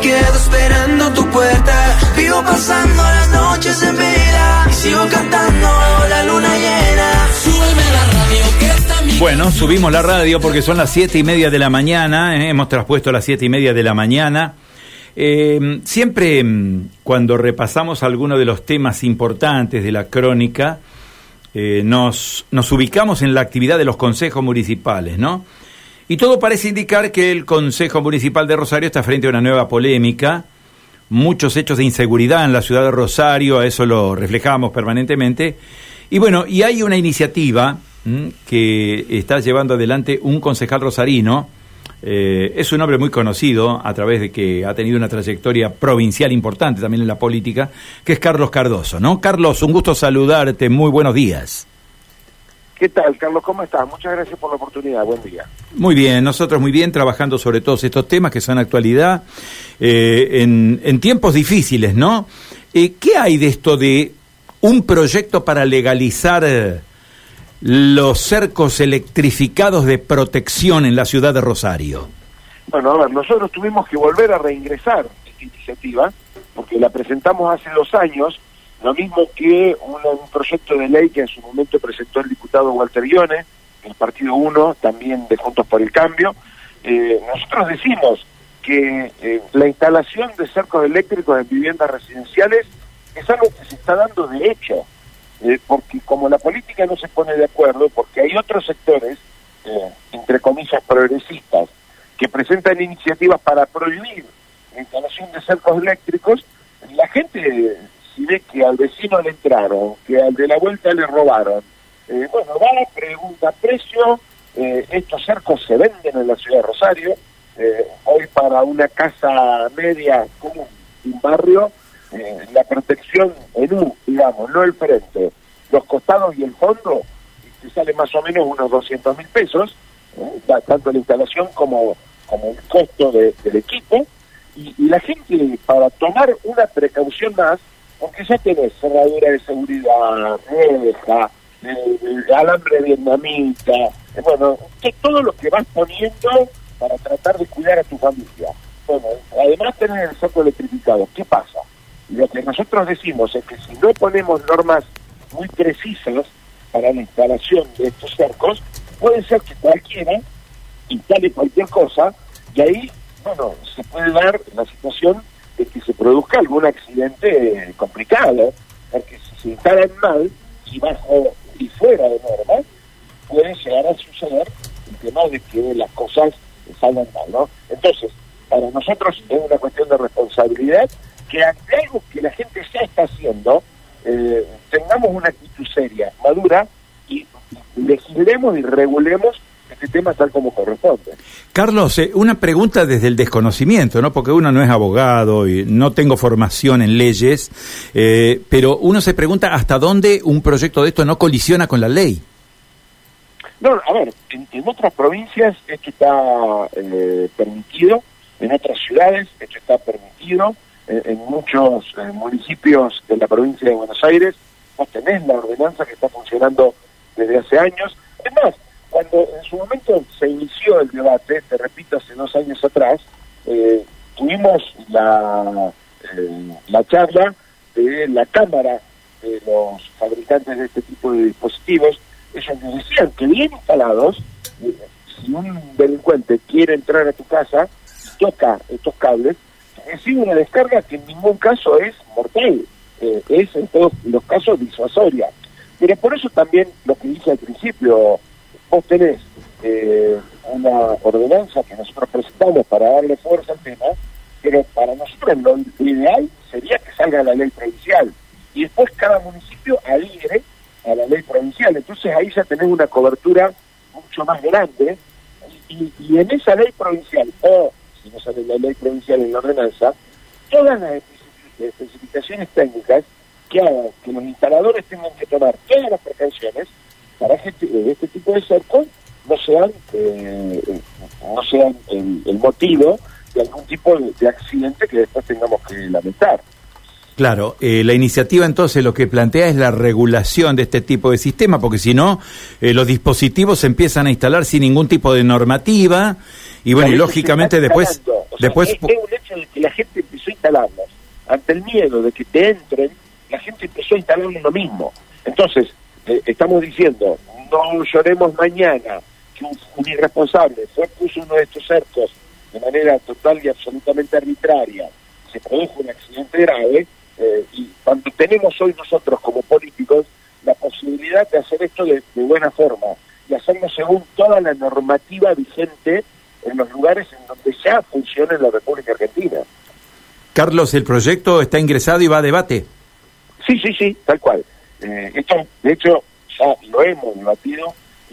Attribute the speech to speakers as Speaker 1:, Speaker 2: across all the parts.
Speaker 1: quedo esperando tu puerta. Vivo pasando las noches en vela sigo cantando la luna llena. Súbeme la radio que está mi
Speaker 2: Bueno, subimos la radio porque son las siete y media de la mañana, eh, hemos traspuesto las siete y media de la mañana. Eh, siempre mm, cuando repasamos algunos de los temas importantes de la crónica, eh, nos ubicamos en la actividad de los consejos municipales, ¿no? Y todo parece indicar que el Consejo Municipal de Rosario está frente a una nueva polémica, muchos hechos de inseguridad en la ciudad de Rosario, a eso lo reflejamos permanentemente. Y bueno, y hay una iniciativa que está llevando adelante un concejal rosarino, eh, es un hombre muy conocido a través de que ha tenido una trayectoria provincial importante también en la política, que es Carlos Cardoso, ¿no? Carlos, un gusto saludarte, muy buenos días.
Speaker 3: ¿Qué tal, Carlos? ¿Cómo estás? Muchas gracias por la oportunidad. Buen día.
Speaker 2: Muy bien, nosotros muy bien, trabajando sobre todos estos temas que son actualidad eh, en, en tiempos difíciles, ¿no? Eh, ¿Qué hay de esto de un proyecto para legalizar eh, los cercos electrificados de protección en la ciudad de Rosario?
Speaker 3: Bueno, a ver, nosotros tuvimos que volver a reingresar esta iniciativa porque la presentamos hace dos años, lo mismo que un, proyecto de ley que en su momento presentó el diputado Walter Guione, el Partido 1, también de Juntos por el Cambio. Eh, nosotros decimos que eh, la instalación de cercos eléctricos en viviendas residenciales es algo que se está dando de hecho, eh, porque como la política no se pone de acuerdo, porque hay otros sectores, entre comillas, progresistas, que presentan iniciativas para prohibir la instalación de cercos eléctricos, la gente, si ve que al vecino le entraron, que al de la vuelta le robaron, eh, bueno, va, pregunta precio, eh, estos cercos se venden en la ciudad de Rosario, eh, hoy para una casa media común, un barrio, eh, la protección en U, digamos, no el frente, los costados y el fondo, te sale más o menos unos 200 mil pesos, tanto la instalación como, como el costo de- del equipo, y, y la gente, para tomar una precaución más, porque ya tenés cerradura de seguridad, reja, eh, alambre vietnamita, eh, bueno, todo lo que vas poniendo para tratar de cuidar a tu familia. Bueno, además tener el saco electrificado, ¿qué pasa? Lo que nosotros decimos es que si no ponemos normas muy precisas para la instalación de estos cercos, puede ser que cualquiera instale cualquier cosa y ahí, bueno, se puede dar la situación de que se produzca algún accidente complicado, porque si se instalan mal y bajo y fuera de norma, puede llegar a suceder el tema de que las cosas salgan mal, ¿no? Entonces, para nosotros es una cuestión de responsabilidad que ante algo que la gente ya está haciendo, eh, tengamos una actitud seria, madura, y legislemos y regulemos este tema tal como corresponde.
Speaker 2: Carlos, eh, una pregunta desde el desconocimiento, ¿no? Porque uno no es abogado y no tengo formación en leyes, eh, pero uno se pregunta hasta dónde un proyecto de esto no colisiona con la ley.
Speaker 3: No, a ver, en, en otras provincias esto está eh, permitido, en otras ciudades esto está permitido, en, en muchos eh, municipios de la provincia de Buenos Aires vos tenés la ordenanza que está funcionando desde hace años. Es más, cuando en su momento se inició el debate, te repito, hace dos años atrás, eh, tuvimos la, eh, la charla de la Cámara de los fabricantes de este tipo de dispositivos, ellos nos decían que bien instalados, eh, si un delincuente quiere entrar a tu casa toca estos cables, recibe una descarga que en ningún caso es mortal, es en todos los casos disuasoria. Pero por eso también lo que dije al principio, tenés eh, una ordenanza que nosotros presentamos para darle fuerza al tema, pero para nosotros lo ideal sería que salga la ley provincial y después cada municipio adhiere a la ley provincial. Entonces ahí ya tenés una cobertura mucho más grande y, en esa ley provincial, o si no sale la ley provincial en la ordenanza, todas las especific- especificaciones técnicas que hagan que los instaladores tengan que tomar todas las precauciones para este, este tipo de eh, no sean el, el motivo de algún tipo de, de accidente que después tengamos que lamentar.
Speaker 2: Claro, eh, la iniciativa entonces lo que plantea es la regulación de este tipo de sistema, porque si no, eh, los dispositivos se empiezan a instalar sin ningún tipo de normativa y bueno, y lógicamente después
Speaker 3: o sea,
Speaker 2: Después...
Speaker 3: Es, un hecho de que la gente empezó a instalarlas. Ante el miedo de que te entren, la gente empezó a instalarlo lo mismo. Entonces, eh, estamos diciendo, no lloremos mañana que un, irresponsable fue puso uno de estos cercos de manera total y absolutamente arbitraria, se produjo un accidente grave, eh, y cuando tenemos hoy nosotros como políticos la posibilidad de hacer esto de, buena forma y hacerlo según toda la normativa vigente en los lugares en donde ya funciona en la República Argentina.
Speaker 2: Carlos, el proyecto está ingresado y va a debate.
Speaker 3: Sí, sí, sí, tal cual. Eh, esto, de hecho, ya lo hemos debatido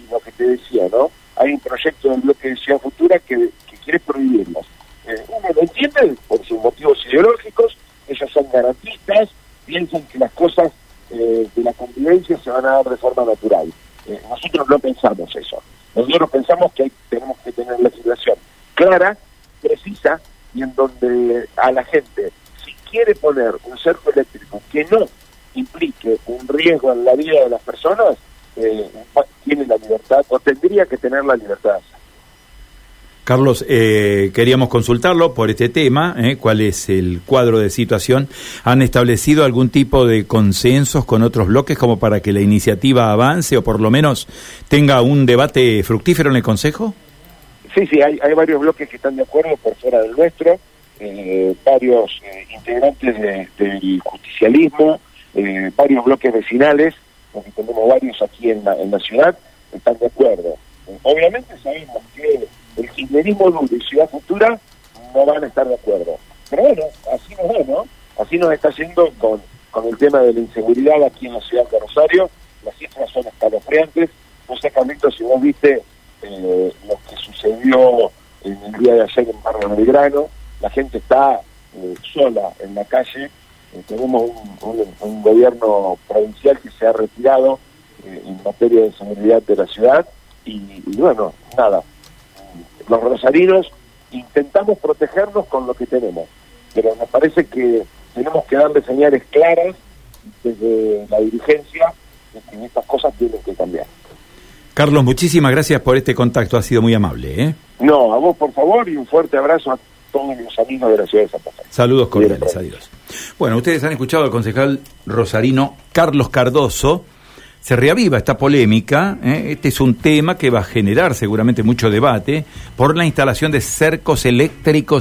Speaker 3: lo que te decía, ¿no? Hay un proyecto del bloque de Ciudad Futura que, quiere prohibirlos. Eh, uno lo entiende por sus motivos ideológicos, ellos son garantistas, piensan que las cosas eh, de la convivencia se van a dar de forma natural. Eh, nosotros no pensamos eso. Nosotros pensamos que tenemos que tener legislación clara, precisa y en donde a la gente, si quiere poner un cerco eléctrico que no implique un riesgo en la vida de las personas, eh, libertad o tendría que tener la libertad
Speaker 2: Carlos, eh, queríamos consultarlo por este tema, eh, cuál es el cuadro de situación. ¿Han establecido algún tipo de consensos con otros bloques como para que la iniciativa avance o por lo menos tenga un debate fructífero en el Consejo?
Speaker 3: Sí, sí, hay, varios bloques que están de acuerdo por fuera del nuestro, eh, varios integrantes del justicialismo, varios bloques vecinales, porque tenemos varios aquí en la, en la ciudad, están de acuerdo. obviamente sabemos que el kirchnerismo duro y Ciudad Futura no van a estar de acuerdo. Pero bueno, así nos va, ¿no? Así nos está yendo con, con el tema de la inseguridad aquí en la ciudad de Rosario. Las cifras son escalofriantes. No sé, si vos viste eh, lo que sucedió en el día de ayer en Barrio Belgrano. La gente está eh, sola en la calle. Eh, tenemos un, gobierno provincial que se ha retirado en materia de seguridad de la ciudad. y bueno, nada, los rosarinos intentamos protegernos con lo que tenemos, pero nos parece que tenemos que darle señales claras desde la dirigencia de que estas cosas tienen que cambiar.
Speaker 2: Carlos, muchísimas gracias por este contacto, ha sido muy amable. ¿eh?
Speaker 3: No, a vos por favor y un fuerte abrazo a todos los amigos de la ciudad de Santa Fe.
Speaker 2: Saludos cordiales, adiós. Bueno, ustedes han escuchado al concejal rosarino Carlos Cardoso se reaviva esta polémica. ¿eh? Este es un tema que va a generar seguramente mucho debate por la instalación de cercos eléctricos